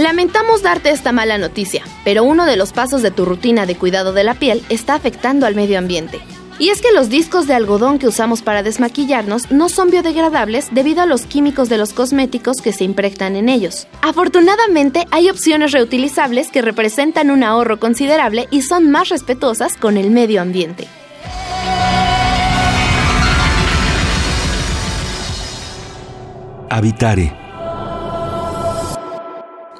Lamentamos darte esta mala noticia, pero uno de los pasos de tu rutina de cuidado de la piel está afectando al medio ambiente. Y es que los discos de algodón que usamos para desmaquillarnos no son biodegradables debido a los químicos de los cosméticos que se impregnan en ellos. Afortunadamente, hay opciones reutilizables que representan un ahorro considerable y son más respetuosas con el medio ambiente. Habitare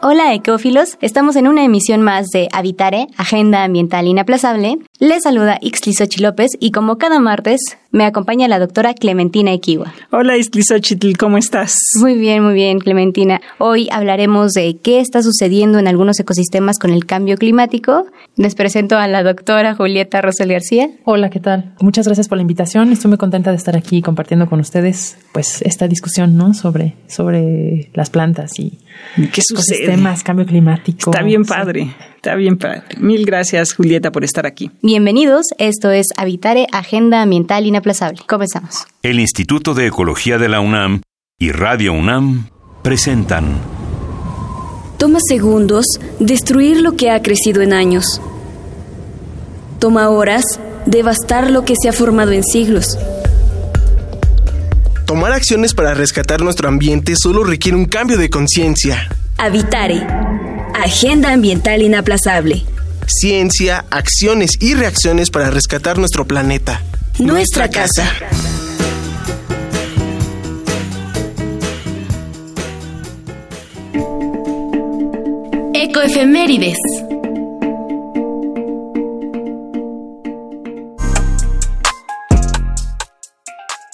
Hola ecófilos, estamos en una emisión más de Habitare, Agenda Ambiental Inaplazable. Les saluda Ixtli López y como cada martes me acompaña la doctora Clementina Equiwa. Hola Ixtli ¿cómo estás? Muy bien, muy bien Clementina. Hoy hablaremos de qué está sucediendo en algunos ecosistemas con el cambio climático. Les presento a la doctora Julieta Rosel García. Hola, ¿qué tal? Muchas gracias por la invitación. Estoy muy contenta de estar aquí compartiendo con ustedes pues esta discusión, ¿no? Sobre, sobre las plantas y ¿Qué sucede? Temas, cambio climático. Está bien padre, está bien padre. Mil gracias, Julieta, por estar aquí. Bienvenidos, esto es Habitare, Agenda Ambiental Inaplazable. Comenzamos. El Instituto de Ecología de la UNAM y Radio UNAM presentan. Toma segundos destruir lo que ha crecido en años. Toma horas devastar lo que se ha formado en siglos. Tomar acciones para rescatar nuestro ambiente solo requiere un cambio de conciencia. Habitare. Agenda ambiental inaplazable. Ciencia, acciones y reacciones para rescatar nuestro planeta. Nuestra, casa. Ecoefemérides.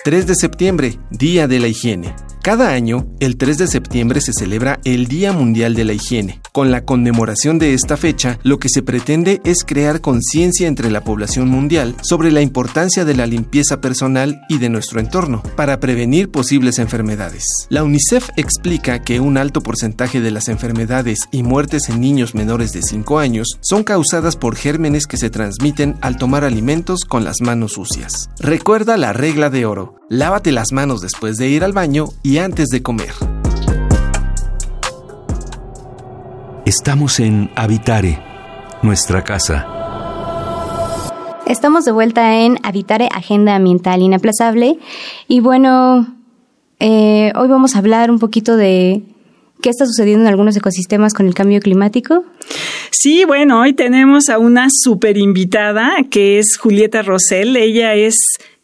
3 de septiembre, Día de la Higiene. Cada año, el 3 de septiembre se celebra el Día Mundial de la Higiene. Con la conmemoración de esta fecha, lo que se pretende es crear conciencia entre la población mundial sobre la importancia de la limpieza personal y de nuestro entorno para prevenir posibles enfermedades. La UNICEF explica que un alto porcentaje de las enfermedades y muertes en niños menores de 5 años son causadas por gérmenes que se transmiten al tomar alimentos con las manos sucias. Recuerda la regla de oro. Lávate las manos después de ir al baño y antes de comer. Estamos en Habitare, nuestra casa. Estamos de vuelta en Habitare, Agenda Ambiental Inaplazable. Y bueno, eh, hoy vamos a hablar un poquito de qué está sucediendo en algunos ecosistemas con el cambio climático. Sí, bueno, hoy tenemos a una super invitada que es Julieta Rosell. Ella es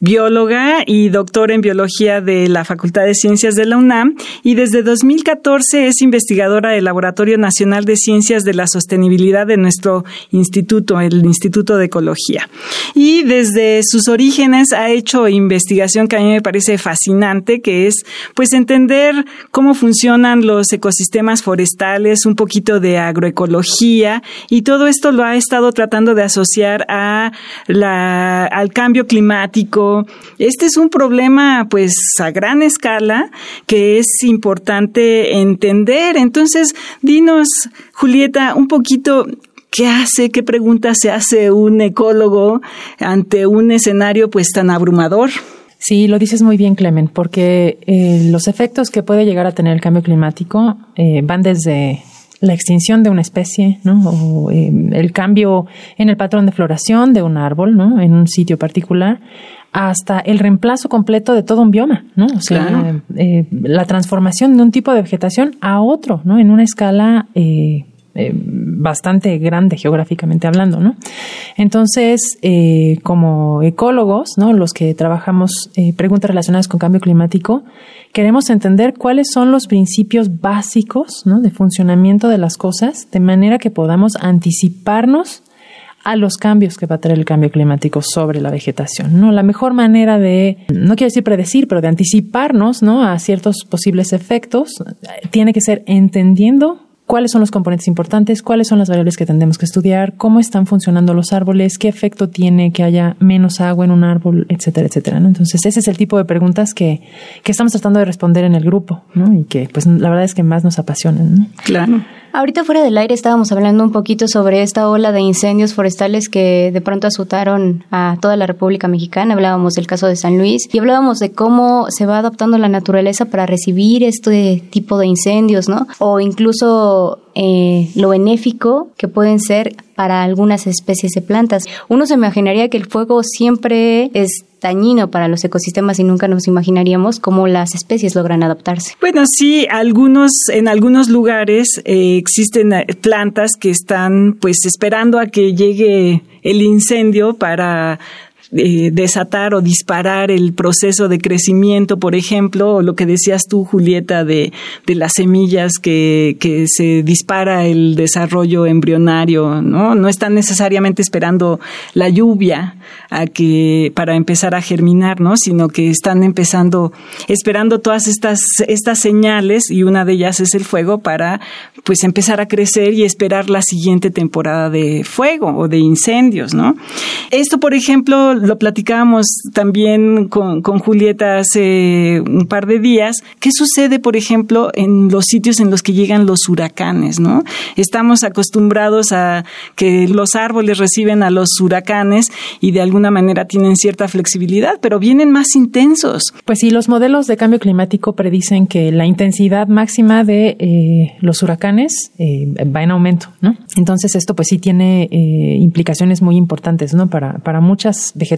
bióloga y doctora en biología de la Facultad de Ciencias de la UNAM y desde 2014 es investigadora del Laboratorio Nacional de Ciencias de la Sostenibilidad de nuestro instituto, el Instituto de Ecología. Y desde sus orígenes ha hecho investigación que a mí me parece fascinante, que es pues entender cómo funcionan los ecosistemas forestales, un poquito de agroecología y todo esto lo ha estado tratando de asociar a la, al cambio climático, este es un problema pues a gran escala que es importante entender. Entonces, dinos, Julieta, un poquito ¿Qué hace, qué pregunta se hace un ecólogo ante un escenario pues tan abrumador? Sí, lo dices muy bien, Clemen, porque eh, los efectos que puede llegar a tener el cambio climático eh, van desde la extinción de una especie, ¿no? O eh, el cambio en el patrón de floración de un árbol, ¿no? En un sitio particular, hasta el reemplazo completo de todo un bioma, ¿no? O sea, eh, la transformación de un tipo de vegetación a otro, ¿no? En una escala eh, eh, bastante grande geográficamente hablando, ¿no? Entonces, como ecólogos, ¿no? Los que trabajamos preguntas relacionadas con cambio climático, queremos entender cuáles son los principios básicos, ¿no? De funcionamiento de las cosas, de manera que podamos anticiparnos a los cambios que va a traer el cambio climático sobre la vegetación. ¿no? La mejor manera de, no quiero decir predecir, pero de anticiparnos ¿no? a ciertos posibles efectos, tiene que ser entendiendo cuáles son los componentes importantes, cuáles son las variables que tendremos que estudiar, cómo están funcionando los árboles, qué efecto tiene que haya menos agua en un árbol, etcétera, etcétera. ¿no? Entonces, ese es el tipo de preguntas que, que estamos tratando de responder en el grupo, ¿no? Y que, pues, la verdad es que más nos apasionan. ¿no? Claro. Ahorita fuera del aire estábamos hablando un poquito sobre esta ola de incendios forestales que de pronto azotaron a toda la República Mexicana. Hablábamos del caso de San Luis y hablábamos de cómo se va adaptando la naturaleza para recibir este tipo de incendios, ¿no? O incluso lo benéfico que pueden ser para algunas especies de plantas. Uno se imaginaría que el fuego siempre es dañino para los ecosistemas y nunca nos imaginaríamos cómo las especies logran adaptarse. Bueno, sí, algunos, en algunos lugares eh, existen eh, plantas que están pues esperando a que llegue el incendio para eh, desatar o disparar el proceso de crecimiento, por ejemplo, o lo que decías tú, Julieta, de, las semillas que, que se dispara el desarrollo embrionario, ¿no? No están necesariamente esperando la lluvia a que, para empezar a germinar, ¿no? Sino que están empezando, esperando todas estas, estas señales y una de ellas es el fuego para, pues, empezar a crecer y esperar la siguiente temporada de fuego o de incendios, ¿no? Esto, por ejemplo, lo platicábamos también con, con, Julieta hace un par de días. ¿Qué sucede, por ejemplo, en los sitios en los que llegan los huracanes, no? Estamos acostumbrados a que los árboles reciben a los huracanes y de alguna manera tienen cierta flexibilidad, pero vienen más intensos. Pues sí, los modelos de cambio climático predicen que la intensidad máxima de eh, los huracanes eh, va en aumento, ¿no? Entonces esto pues sí tiene eh, implicaciones muy importantes, ¿no? Para, para muchas vegetaciones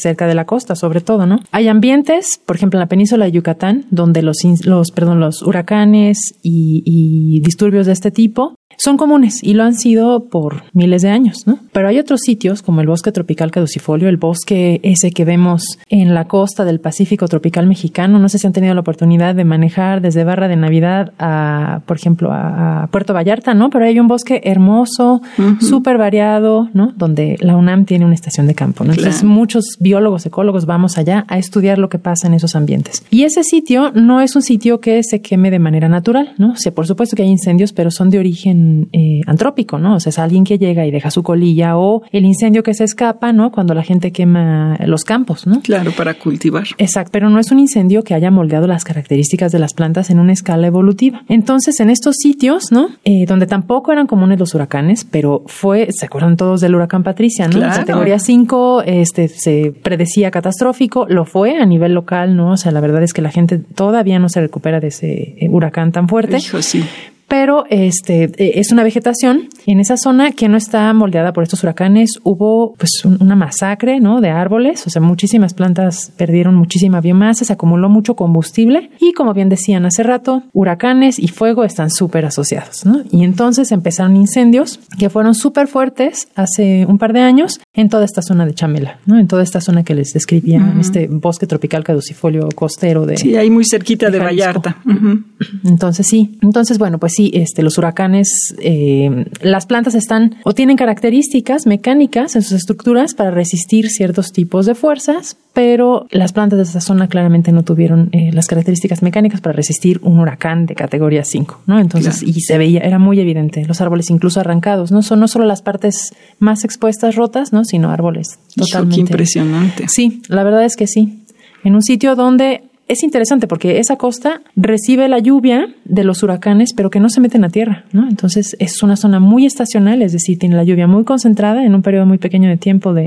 cerca de la costa, sobre todo, ¿no? Hay ambientes, por ejemplo, en la península de Yucatán, donde los, los, perdón, los huracanes y, y disturbios de este tipo son comunes y lo han sido por miles de años, ¿no? Pero hay otros sitios como el bosque tropical caducifolio, el bosque ese que vemos en la costa del Pacífico tropical mexicano. No sé si han tenido la oportunidad de manejar desde Barra de Navidad a, por ejemplo, a, Puerto Vallarta, ¿no? Pero hay un bosque hermoso, súper variado, ¿no? Donde la UNAM tiene una estación de campo, ¿no? Entonces muchos biólogos, ecólogos vamos allá a estudiar lo que pasa en esos ambientes. Y ese sitio no es un sitio que se queme de manera natural, ¿no? O sea, por supuesto que hay incendios, pero son de origen eh, antrópico, ¿no? O sea, es alguien que llega y deja su colilla o el incendio que se escapa, ¿no? Cuando la gente quema los campos, ¿no? Claro, para cultivar. Exacto, pero no es un incendio que haya moldeado las características de las plantas en una escala evolutiva. Entonces, en estos sitios, ¿no? Eh, donde tampoco eran comunes los huracanes, pero fue, ¿se acuerdan todos del huracán Patricia, ¿no? Claro. Categoría 5, este, se predecía catastrófico, lo fue a nivel local, ¿no? O sea, la verdad es que la gente todavía no se recupera de ese eh, huracán tan fuerte. Hijo, sí pero este e, es una vegetación en esa zona que no está moldeada por estos huracanes. Hubo pues una masacre, ¿no? De árboles, o sea, muchísimas plantas perdieron muchísima biomasa, se acumuló mucho combustible y como bien decían hace rato, huracanes y fuego están súper asociados, ¿no? Y entonces empezaron incendios que fueron súper fuertes hace un par de años en toda esta zona de Chamela, ¿no? En toda esta zona que les describía, uh -huh. este bosque tropical caducifolio costero de Sí, ahí muy cerquita de, de Vallarta. Uh -huh. Entonces sí, entonces bueno, pues sí, este, los huracanes, eh, las plantas están o tienen características mecánicas en sus estructuras para resistir ciertos tipos de fuerzas, pero las plantas de esa zona claramente no tuvieron eh, las características mecánicas para resistir un huracán de categoría 5, ¿no? Entonces, claro. y se veía, era muy evidente, los árboles incluso arrancados, ¿no? Son no solo las partes más expuestas rotas, ¿no? Sino árboles totalmente. Qué impresionante. Sí, la verdad es que sí. En un sitio donde es interesante porque esa costa recibe la lluvia de los huracanes, pero que no se meten a tierra, ¿no? Entonces es una zona muy estacional, es decir, tiene la lluvia muy concentrada en un periodo muy pequeño de tiempo de,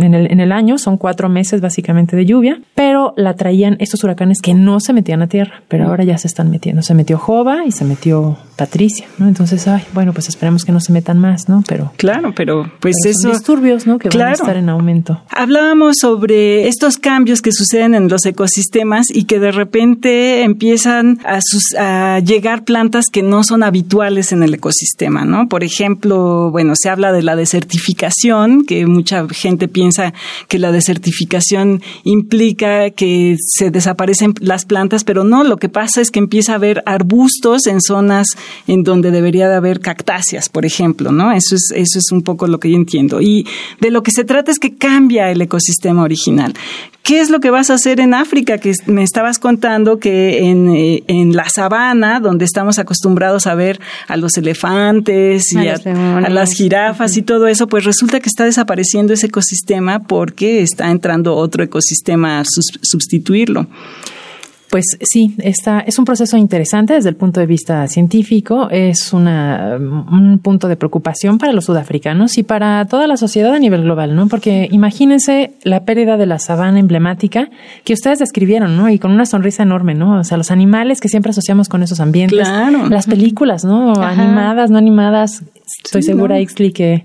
en, el, en el año, son cuatro meses básicamente de lluvia, pero la traían estos huracanes que no se metían a tierra, pero ahora ya se están metiendo. Se metió Jova y se metió Patricia, ¿no? Entonces, ay, bueno, pues esperemos que no se metan más, ¿no? Pero claro, pero pues pero eso disturbios, ¿no? Que claro. van a estar en aumento. Hablábamos sobre estos cambios que suceden en los ecosistemas y que de repente empiezan a, sus, a, llegar plantas que no son habituales en el ecosistema, ¿no? Por ejemplo, bueno, se habla de la desertificación, que mucha gente piensa que la desertificación implica que se desaparecen las plantas, pero no, lo que pasa es que empieza a haber arbustos en zonas en donde debería de haber cactáceas, por ejemplo, ¿no? Eso es, eso es un poco lo que yo entiendo. Y de lo que se trata es que cambia el ecosistema original. ¿Qué es lo que vas a hacer en África? Que me estabas contando que en, eh, en la sabana, donde estamos acostumbrados a ver a los elefantes y a, las jirafas y todo eso, pues resulta que está desapareciendo ese ecosistema porque está entrando otro ecosistema a sustituirlo. Pues sí, está, es un proceso interesante desde el punto de vista científico, es una, un punto de preocupación para los sudafricanos y para toda la sociedad a nivel global, ¿no? Porque imagínense la pérdida de la sabana emblemática que ustedes describieron, ¿no? Y con una sonrisa enorme, ¿no? O sea, los animales que siempre asociamos con esos ambientes, claro. las películas, ¿no? Animadas, no animadas, Estoy segura, Ixli, que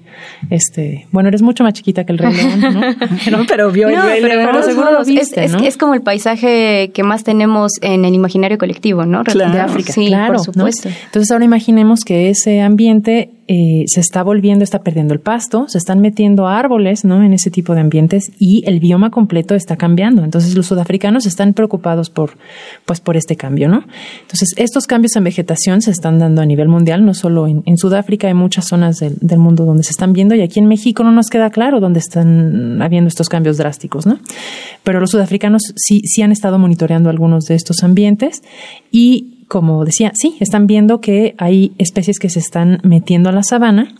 este, bueno, eres mucho más chiquita que el Rey León, ¿no? pero, pero vio el Rey León. seguro lo viste, es, ¿no? es, como el paisaje que más tenemos en el imaginario colectivo, ¿no? Claro, de África. Sí, claro, por supuesto. Entonces ahora imaginemos que ese ambiente eh, se está volviendo, está perdiendo el pasto, se están metiendo árboles, ¿no? En ese tipo de ambientes y el bioma completo está cambiando. Entonces los sudafricanos están preocupados por, pues, por este cambio, ¿no? Entonces estos cambios en vegetación se están dando a nivel mundial, no solo en, en Sudáfrica, hay muchas zonas del, del, mundo donde se están viendo y aquí en México no nos queda claro dónde están habiendo estos cambios drásticos, ¿no? Pero los sudafricanos sí, sí han estado monitoreando algunos de estos ambientes y como decía, sí, están viendo que hay especies que se están metiendo a la sabana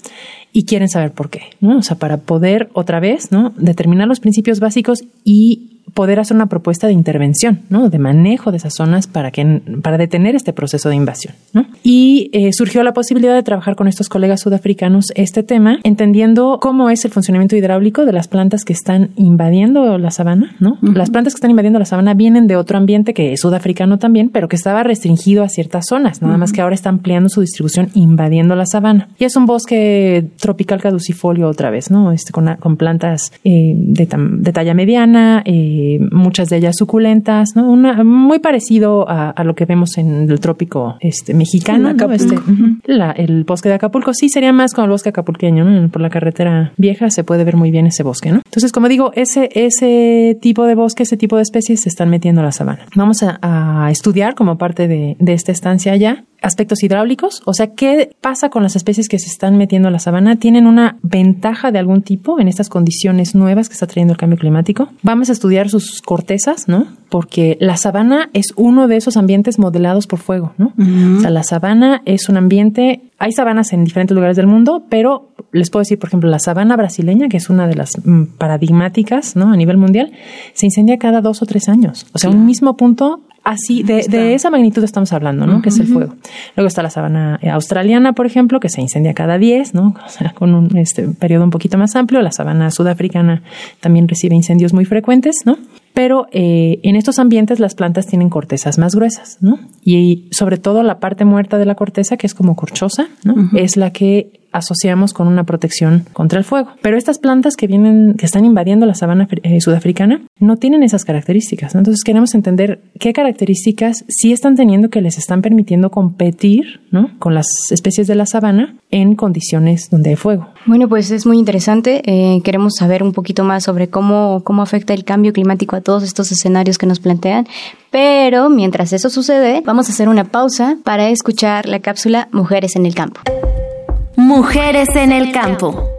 y quieren saber por qué, ¿no? O sea, para poder otra vez, ¿no? Determinar los principios básicos y poder hacer una propuesta de intervención, ¿no? De manejo de esas zonas para que para detener este proceso de invasión, ¿no? Y eh, surgió la posibilidad de trabajar con estos colegas sudafricanos este tema, entendiendo cómo es el funcionamiento hidráulico de las plantas que están invadiendo la sabana, ¿no? Uh -huh. Las plantas que están invadiendo la sabana vienen de otro ambiente que es sudafricano también, pero que estaba restringido a ciertas zonas, nada uh -huh. más que ahora está ampliando su distribución invadiendo la sabana. Y es un bosque tropical caducifolio otra vez, ¿no? Este con, con plantas eh, de, de, talla mediana, eh, muchas de ellas suculentas, ¿no? Una, muy parecido a, a, lo que vemos en el trópico este, mexicano, ¿no? este, uh -huh. la, el bosque de Acapulco, sí sería más como el bosque acapulqueño, ¿no? Por la carretera vieja se puede ver muy bien ese bosque, ¿no? Entonces, como digo, ese, ese tipo de bosque, ese tipo de especies se están metiendo a la sabana. Vamos a, a estudiar como parte de, de esta estancia allá aspectos hidráulicos, o sea, ¿qué pasa con las especies que se están metiendo a la sabana? ¿Tienen una ventaja de algún tipo en estas condiciones nuevas que está trayendo el cambio climático? Vamos a estudiar sus cortezas, ¿no? Porque la sabana es uno de esos ambientes modelados por fuego, ¿no? Uh -huh. O sea, la sabana es un ambiente, hay sabanas en diferentes lugares del mundo, pero les puedo decir, por ejemplo, la sabana brasileña, que es una de las mm, paradigmáticas, ¿no? A nivel mundial, se incendia cada dos o tres años. O sea, un mismo punto así, de, de, esa magnitud estamos hablando, ¿no? Uh -huh. Que es el fuego. Luego está la sabana australiana, por ejemplo, que se incendia cada 10, ¿no? O sea, con un este, periodo un poquito más amplio. La sabana sudafricana también recibe incendios muy frecuentes, ¿no? Pero eh, en estos ambientes las plantas tienen cortezas más gruesas, ¿no? Y sobre todo la parte muerta de la corteza, que es como corchosa, ¿no? Uh -huh. Es la que asociamos con una protección contra el fuego. Pero estas plantas que vienen, que están invadiendo la sabana eh, sudafricana, no tienen esas características. Entonces queremos entender qué características sí están teniendo que les están permitiendo competir ¿no? con las especies de la sabana en condiciones donde hay fuego. Bueno, pues es muy interesante. Eh, queremos saber un poquito más sobre cómo, cómo afecta el cambio climático a todos estos escenarios que nos plantean. Pero mientras eso sucede, vamos a hacer una pausa para escuchar la cápsula Mujeres en el Campo. Mujeres en el campo.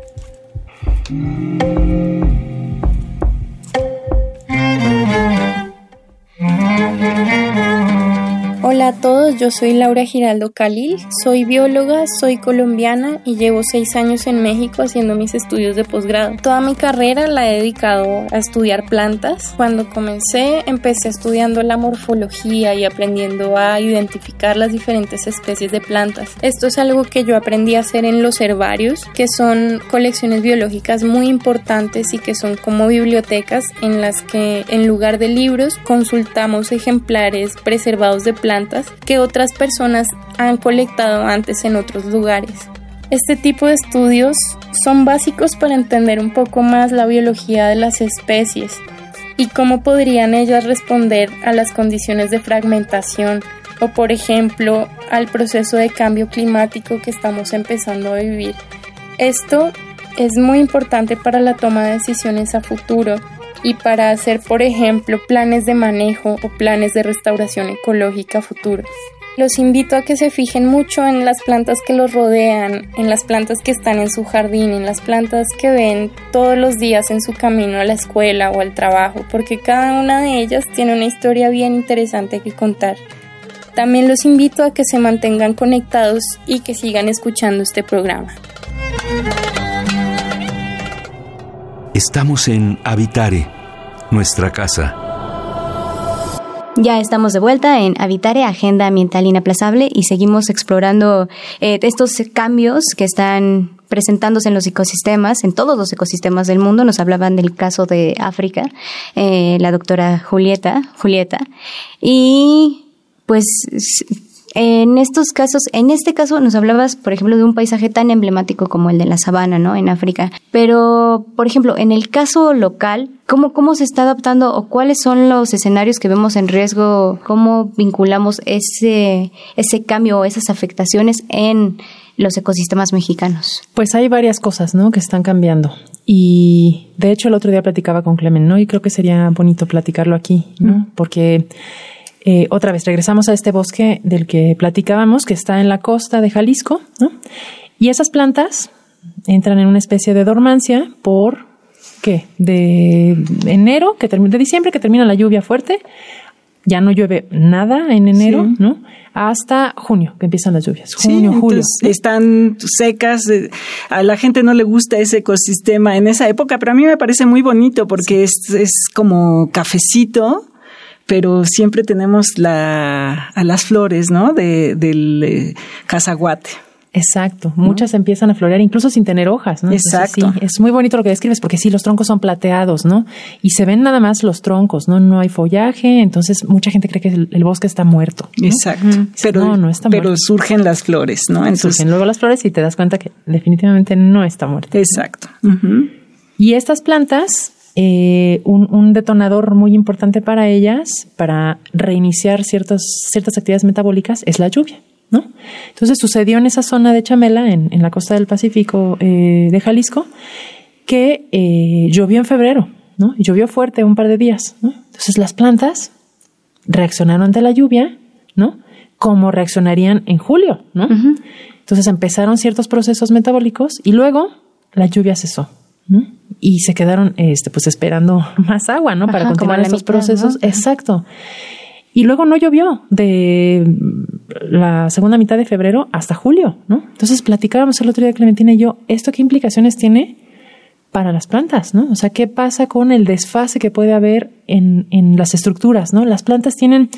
Hola a todos, yo soy Laura Giraldo Calil, soy bióloga, soy colombiana y llevo seis años en México haciendo mis estudios de posgrado. Toda mi carrera la he dedicado a estudiar plantas. Cuando comencé empecé estudiando la morfología y aprendiendo a identificar las diferentes especies de plantas. Esto es algo que yo aprendí a hacer en los herbarios, que son colecciones biológicas muy importantes y que son como bibliotecas en las que en lugar de libros consultamos ejemplares preservados de plantas que otras personas han colectado antes en otros lugares. Este tipo de estudios son básicos para entender un poco más la biología de las especies y cómo podrían ellas responder a las condiciones de fragmentación o por ejemplo al proceso de cambio climático que estamos empezando a vivir. Esto es muy importante para la toma de decisiones a futuro y para hacer, por ejemplo, planes de manejo o planes de restauración ecológica futuros. Los invito a que se fijen mucho en las plantas que los rodean, en las plantas que están en su jardín, en las plantas que ven todos los días en su camino a la escuela o al trabajo, porque cada una de ellas tiene una historia bien interesante que contar. También los invito a que se mantengan conectados y que sigan escuchando este programa. Estamos en Habitare, nuestra casa. Ya estamos de vuelta en Habitare, Agenda Ambiental Inaplazable, y seguimos explorando eh, estos cambios que están presentándose en los ecosistemas, en todos los ecosistemas del mundo. Nos hablaban del caso de África, eh, la doctora Julieta, Julieta. Y pues en estos casos, en este caso nos hablabas, por ejemplo, de un paisaje tan emblemático como el de la sabana, ¿no? En África. Pero, por ejemplo, en el caso local, ¿cómo, cómo se está adaptando o cuáles son los escenarios que vemos en riesgo? ¿Cómo vinculamos ese, ese cambio o esas afectaciones en los ecosistemas mexicanos? Pues hay varias cosas, ¿no? Que están cambiando. Y de hecho el otro día platicaba con Clemen, ¿no? Y creo que sería bonito platicarlo aquí, ¿no? Porque eh, otra vez regresamos a este bosque del que platicábamos, que está en la costa de Jalisco, ¿no? Y esas plantas entran en una especie de dormancia por, ¿qué? De enero, que de diciembre, que termina la lluvia fuerte, ya no llueve nada en enero, ¿no? Hasta junio, que empiezan las lluvias. Junio, julio. Están secas, eh, a la gente no le gusta ese ecosistema en esa época, pero a mí me parece muy bonito porque es, es como cafecito, pero siempre tenemos la, a las flores, ¿no? De, del eh, cazaguate. Exacto, muchas empiezan a florear incluso sin tener hojas, ¿no? Exacto. sí, es muy bonito lo que describes porque sí, los troncos son plateados, ¿no? Y se ven nada más los troncos, ¿no? No hay follaje, entonces mucha gente cree que el, bosque está muerto. Exacto. Pero, no, no está pero surgen las flores, ¿no? Entonces, surgen luego las flores y te das cuenta que definitivamente no está muerto. Exacto. Y estas plantas eh, un, detonador muy importante para ellas, para reiniciar ciertas, ciertas actividades metabólicas, es la lluvia. ¿no? Entonces sucedió en esa zona de Chamela, en, la costa del Pacífico eh, de Jalisco, que eh, llovió en febrero, ¿no? Y llovió fuerte un par de días, Entonces las plantas reaccionaron ante la lluvia, ¿no? Como reaccionarían en julio, ¿no? Entonces empezaron ciertos procesos metabólicos y luego la lluvia cesó y se quedaron este, pues esperando más agua, ¿no? Para continuar estos procesos. Exacto. Y luego no llovió de la segunda mitad de febrero hasta julio, ¿no? Entonces platicábamos el otro día Clementina y yo, ¿esto qué implicaciones tiene para las plantas, ¿no? O sea, ¿qué pasa con el desfase que puede haber en, en las estructuras, ¿no? Las plantas tienen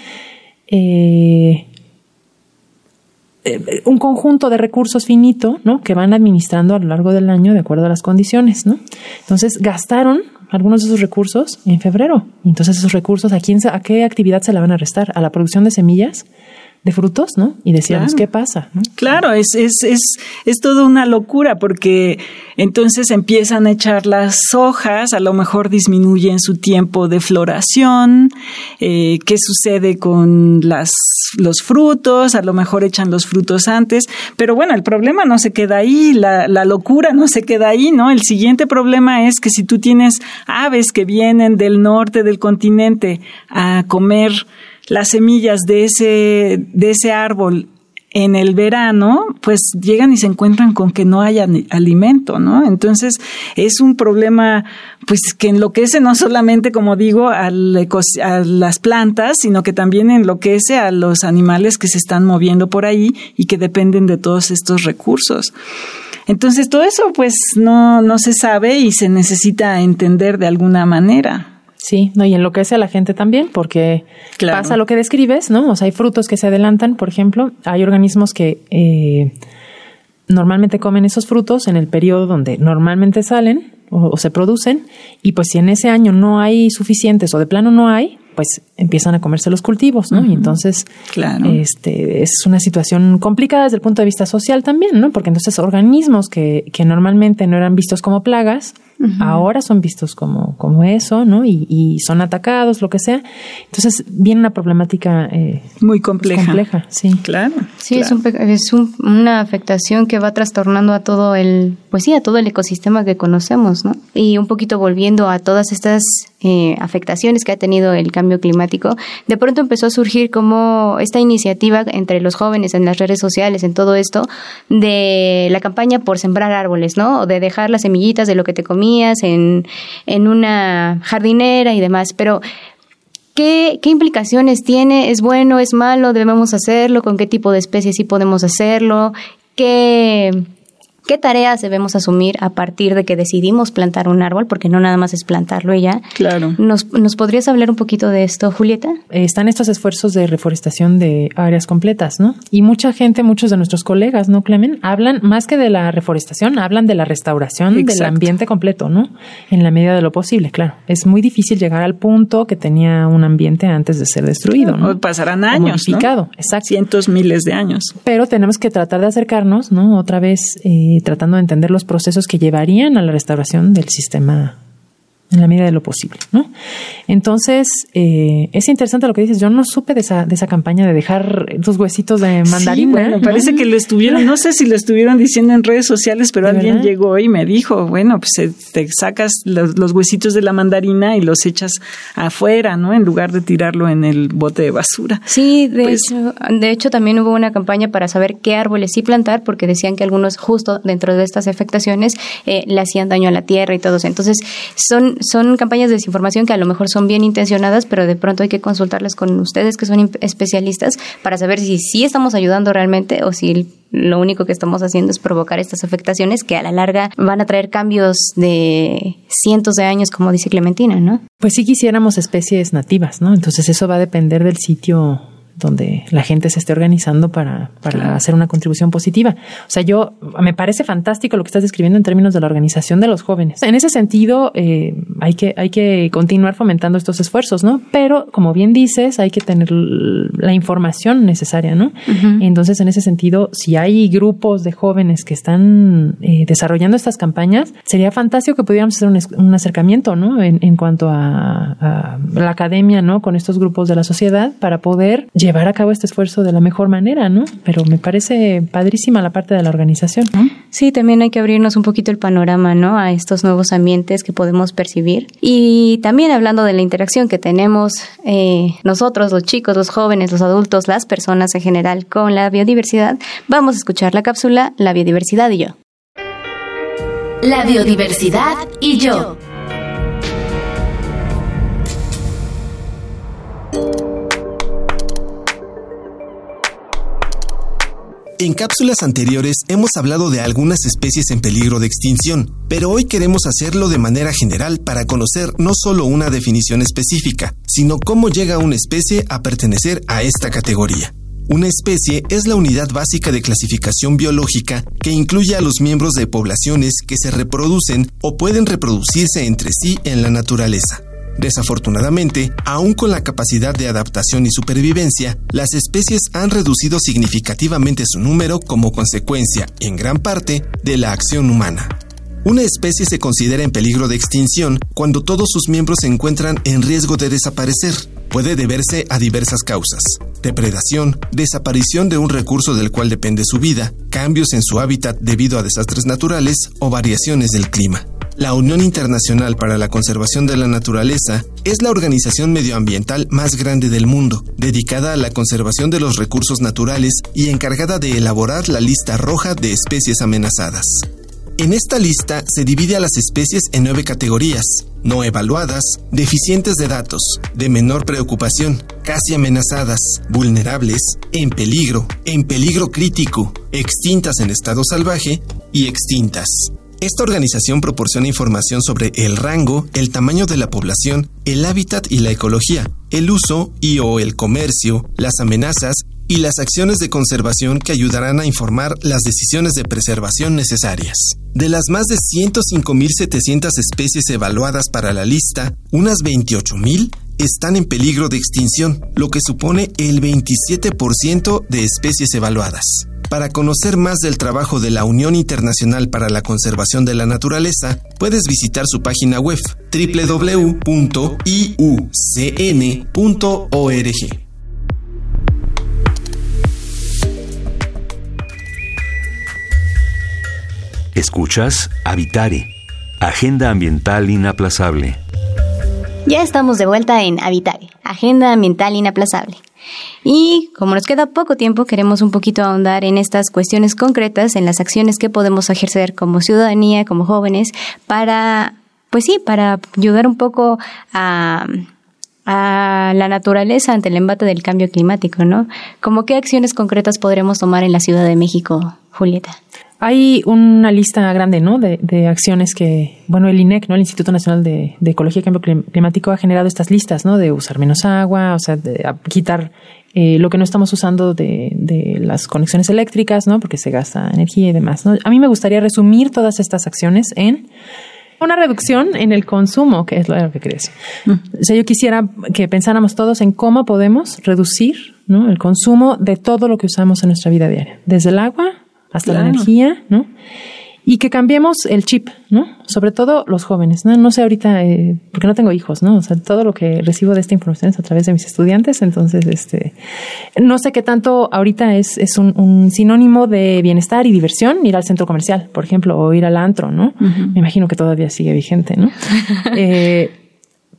eh, eh, un conjunto de recursos finito, ¿no? Que van administrando a lo largo del año de acuerdo a las condiciones, ¿no? Entonces gastaron algunos de esos recursos en febrero. Entonces esos recursos, ¿a quién, a qué actividad se la van a restar? ¿A la producción de semillas? De frutos, ¿no? Y decíamos, ¿qué pasa? Claro, es, es, es, es toda una locura porque entonces empiezan a echar las hojas, a lo mejor disminuyen su tiempo de floración, eh, qué sucede con las, los frutos, a lo mejor echan los frutos antes, pero bueno, el problema no se queda ahí, la, la locura no se queda ahí, ¿no? El siguiente problema es que si tú tienes aves que vienen del norte del continente a comer las semillas de ese, de ese árbol en el verano, pues llegan y se encuentran con que no haya alimento, ¿no? Entonces es un problema, pues que enloquece no solamente, como digo, a las plantas, sino que también enloquece a los animales que se están moviendo por ahí y que dependen de todos estos recursos. Entonces todo eso, pues no, no se sabe y se necesita entender de alguna manera. Sí, no, y enloquece a la gente también, porque pasa lo que describes, ¿no? O sea, hay frutos que se adelantan, por ejemplo, hay organismos que eh, normalmente comen esos frutos en el periodo donde normalmente salen o, se producen, y pues si en ese año no hay suficientes o de plano no hay, pues empiezan a comerse los cultivos, ¿no? Y entonces, este, es una situación complicada desde el punto de vista social también, ¿no? Porque entonces organismos que, que normalmente no eran vistos como plagas, Ahora son vistos como, como eso, ¿no? Y, son atacados, lo que sea. Entonces viene una problemática eh, muy compleja. compleja, sí. Claro. Sí, es, un, es una afectación que va trastornando a todo el, pues sí, a todo el ecosistema que conocemos, ¿no? Y un poquito volviendo a todas estas eh, afectaciones que ha tenido el cambio climático, de pronto empezó a surgir como esta iniciativa entre los jóvenes en las redes sociales, en todo esto, de la campaña por sembrar árboles, ¿no? O de dejar las semillitas de lo que te en, en una jardinera y demás. Pero ¿Qué, ¿Qué, implicaciones tiene? ¿Es bueno? ¿Es malo? ¿Debemos hacerlo? ¿Con qué tipo de especies sí podemos hacerlo? ¿Qué, ¿Qué tareas debemos asumir a partir de que decidimos plantar un árbol? Porque no nada más es plantarlo y ya. Claro. ¿Nos, ¿Nos podrías hablar un poquito de esto, Julieta? Están estos esfuerzos de reforestación de áreas completas, ¿no? Y mucha gente, muchos de nuestros colegas, ¿no, Clemen? Hablan más que de la reforestación, hablan de la restauración del ambiente completo, ¿no? En la medida de lo posible, claro. Es muy difícil llegar al punto que tenía un ambiente antes de ser destruido, ¿no? Pasarán años, modificado, exacto. Cientos, miles de años. Pero tenemos que tratar de acercarnos, ¿no? Otra vez eh, tratando de entender los procesos que llevarían a la restauración del sistema en la medida de lo posible, ¿no? Entonces, eh, es interesante lo que dices. Yo no supe de esa, de esa campaña de dejar dos huesitos de mandarina. Sí, parece que lo estuvieron, no sé si lo estuvieron diciendo en redes sociales, pero alguien llegó y me dijo, bueno, pues eh, te sacas los, huesitos de la mandarina y los echas afuera, ¿no? En lugar de tirarlo en el bote de basura. Sí, de pues hecho, de hecho también hubo una campaña para saber qué árboles sí plantar, porque decían que algunos justo dentro de estas afectaciones eh, le hacían daño a la tierra y todo eso. Entonces, son son campañas de desinformación que a lo mejor son bien intencionadas, pero de pronto hay que consultarlas con ustedes que son especialistas para saber si sí estamos ayudando realmente o si lo único que estamos haciendo es provocar estas afectaciones que a la larga van a traer cambios de cientos de años, como dice Clementina, ¿no? Pues sí quisiéramos especies nativas, ¿no? Entonces eso va a depender del sitio donde la gente se esté organizando para, para hacer una contribución positiva. O sea, yo me parece fantástico lo que estás describiendo en términos de la organización de los jóvenes. En ese sentido, eh, hay que hay que continuar fomentando estos esfuerzos, ¿no? Pero como bien dices, hay que tener la información necesaria, ¿no? Entonces, en ese sentido, si hay grupos de jóvenes que están eh, desarrollando estas campañas, sería fantástico que pudiéramos hacer un, acercamiento, ¿no? En, en cuanto a, a, la academia, ¿no? Con estos grupos de la sociedad para poder llegar llevar a cabo este esfuerzo de la mejor manera, ¿no? Pero me parece padrísima la parte de la organización. Sí, también hay que abrirnos un poquito el panorama, ¿no? A estos nuevos ambientes que podemos percibir. Y también hablando de la interacción que tenemos eh, nosotros, los chicos, los jóvenes, los adultos, las personas en general con la biodiversidad, vamos a escuchar la cápsula La biodiversidad y yo. La biodiversidad y yo. En cápsulas anteriores hemos hablado de algunas especies en peligro de extinción, pero hoy queremos hacerlo de manera general para conocer no solo una definición específica, sino cómo llega una especie a pertenecer a esta categoría. Una especie es la unidad básica de clasificación biológica que incluye a los miembros de poblaciones que se reproducen o pueden reproducirse entre sí en la naturaleza. Desafortunadamente, aún con la capacidad de adaptación y supervivencia, las especies han reducido significativamente su número como consecuencia, en gran parte, de la acción humana. Una especie se considera en peligro de extinción cuando todos sus miembros se encuentran en riesgo de desaparecer. Puede deberse a diversas causas. Depredación, desaparición de un recurso del cual depende su vida, cambios en su hábitat debido a desastres naturales o variaciones del clima. La Unión Internacional para la Conservación de la Naturaleza es la organización medioambiental más grande del mundo, dedicada a la conservación de los recursos naturales y encargada de elaborar la lista roja de especies amenazadas. En esta lista se divide a las especies en nueve categorías, no evaluadas, deficientes de datos, de menor preocupación, casi amenazadas, vulnerables, en peligro, en peligro crítico, extintas en estado salvaje y extintas. Esta organización proporciona información sobre el rango, el tamaño de la población, el hábitat y la ecología, el uso y o el comercio, las amenazas y las acciones de conservación que ayudarán a informar las decisiones de preservación necesarias. De las más de 105.700 especies evaluadas para la lista, unas 28.000 están en peligro de extinción, lo que supone el 27% de especies evaluadas. Para conocer más del trabajo de la Unión Internacional para la Conservación de la Naturaleza, puedes visitar su página web www.iucn.org. Escuchas Habitare, Agenda Ambiental Inaplazable. Ya estamos de vuelta en Habitare, Agenda Ambiental Inaplazable. Y como nos queda poco tiempo, queremos un poquito ahondar en estas cuestiones concretas, en las acciones que podemos ejercer como ciudadanía, como jóvenes, para, pues sí, para ayudar un poco a, a la naturaleza ante el embate del cambio climático, ¿no? ¿Cómo qué acciones concretas podremos tomar en la Ciudad de México, Julieta? Hay una lista grande, ¿no? De, de, acciones que, bueno, el INEC, ¿no? El Instituto Nacional de, de, Ecología y Cambio Climático ha generado estas listas, ¿no? De usar menos agua, o sea, de quitar eh, lo que no estamos usando de, de, las conexiones eléctricas, ¿no? Porque se gasta energía y demás, ¿no? A mí me gustaría resumir todas estas acciones en una reducción en el consumo, que es lo que quería decir. O sea, yo quisiera que pensáramos todos en cómo podemos reducir, ¿no? El consumo de todo lo que usamos en nuestra vida diaria, desde el agua hasta la energía, ¿no? Y que cambiemos el chip, ¿no? Sobre todo los jóvenes, ¿no? No sé ahorita, eh, porque no tengo hijos, ¿no? O sea, todo lo que recibo de esta información es a través de mis estudiantes, entonces, este, no sé qué tanto ahorita es, es un, un sinónimo de bienestar y diversión ir al centro comercial, por ejemplo, o ir al antro, ¿no? Me imagino que todavía sigue vigente, ¿no? eh,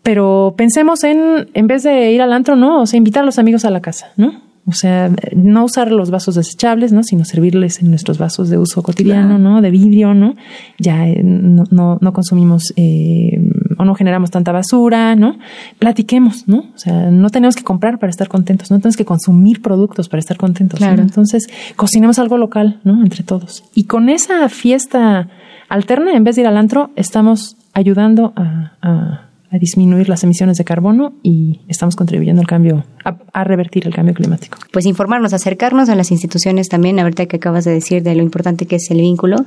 pero pensemos en, en vez de ir al antro, ¿no? O sea, invitar a los amigos a la casa, ¿no? O sea, no usar los vasos desechables, ¿no? Sino servirles en nuestros vasos de uso cotidiano, ¿no? De vidrio, ¿no? Ya eh, no, no, no consumimos eh, o no generamos tanta basura, ¿no? Platiquemos, ¿no? O sea, no tenemos que comprar para estar contentos, no tenemos que consumir productos para estar contentos. Claro. ¿no? Entonces, cocinemos algo local, ¿no? Entre todos. Y con esa fiesta alterna, en vez de ir al antro, estamos ayudando a, a a disminuir las emisiones de carbono y estamos contribuyendo al cambio, a, revertir el cambio climático. Pues informarnos, acercarnos a las instituciones también, ahorita que acabas de decir de lo importante que es el vínculo.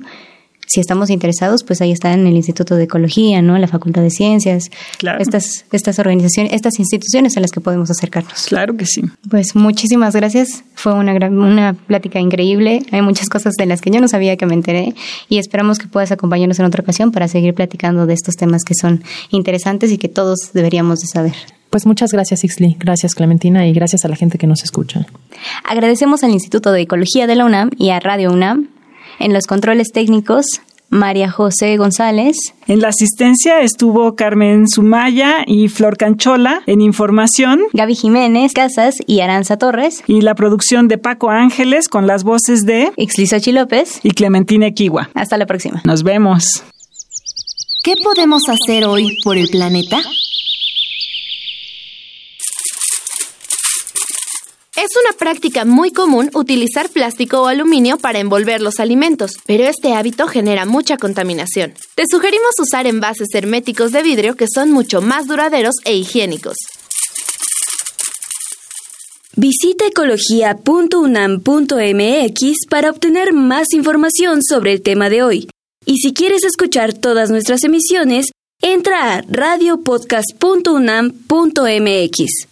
Si estamos interesados, pues ahí está en el Instituto de Ecología, ¿no? La Facultad de Ciencias, claro. estas, estas organizaciones, estas instituciones a las que podemos acercarnos. Claro que sí. Pues muchísimas gracias. Fue una gran, una plática increíble. Hay muchas cosas de las que yo no sabía que me enteré y esperamos que puedas acompañarnos en otra ocasión para seguir platicando de estos temas que son interesantes y que todos deberíamos de saber. Pues muchas gracias, Ixli. Gracias, Clementina, y gracias a la gente que nos escucha. Agradecemos al Instituto de Ecología de la UNAM y a Radio UNAM. En los controles técnicos, María José González. En la asistencia estuvo Carmen Sumaya y Flor Canchola. En información, Gaby Jiménez Casas y Aranza Torres. Y la producción de Paco Ángeles con las voces de Ixlisochi López y Clementina Equigua. Hasta la próxima. Nos vemos. ¿Qué podemos hacer hoy por el planeta? Es una práctica muy común utilizar plástico o aluminio para envolver los alimentos, pero este hábito genera mucha contaminación. Te sugerimos usar envases herméticos de vidrio que son mucho más duraderos e higiénicos. Visita ecología.unam.mx para obtener más información sobre el tema de hoy. Y si quieres escuchar todas nuestras emisiones, entra a radiopodcast.unam.mx.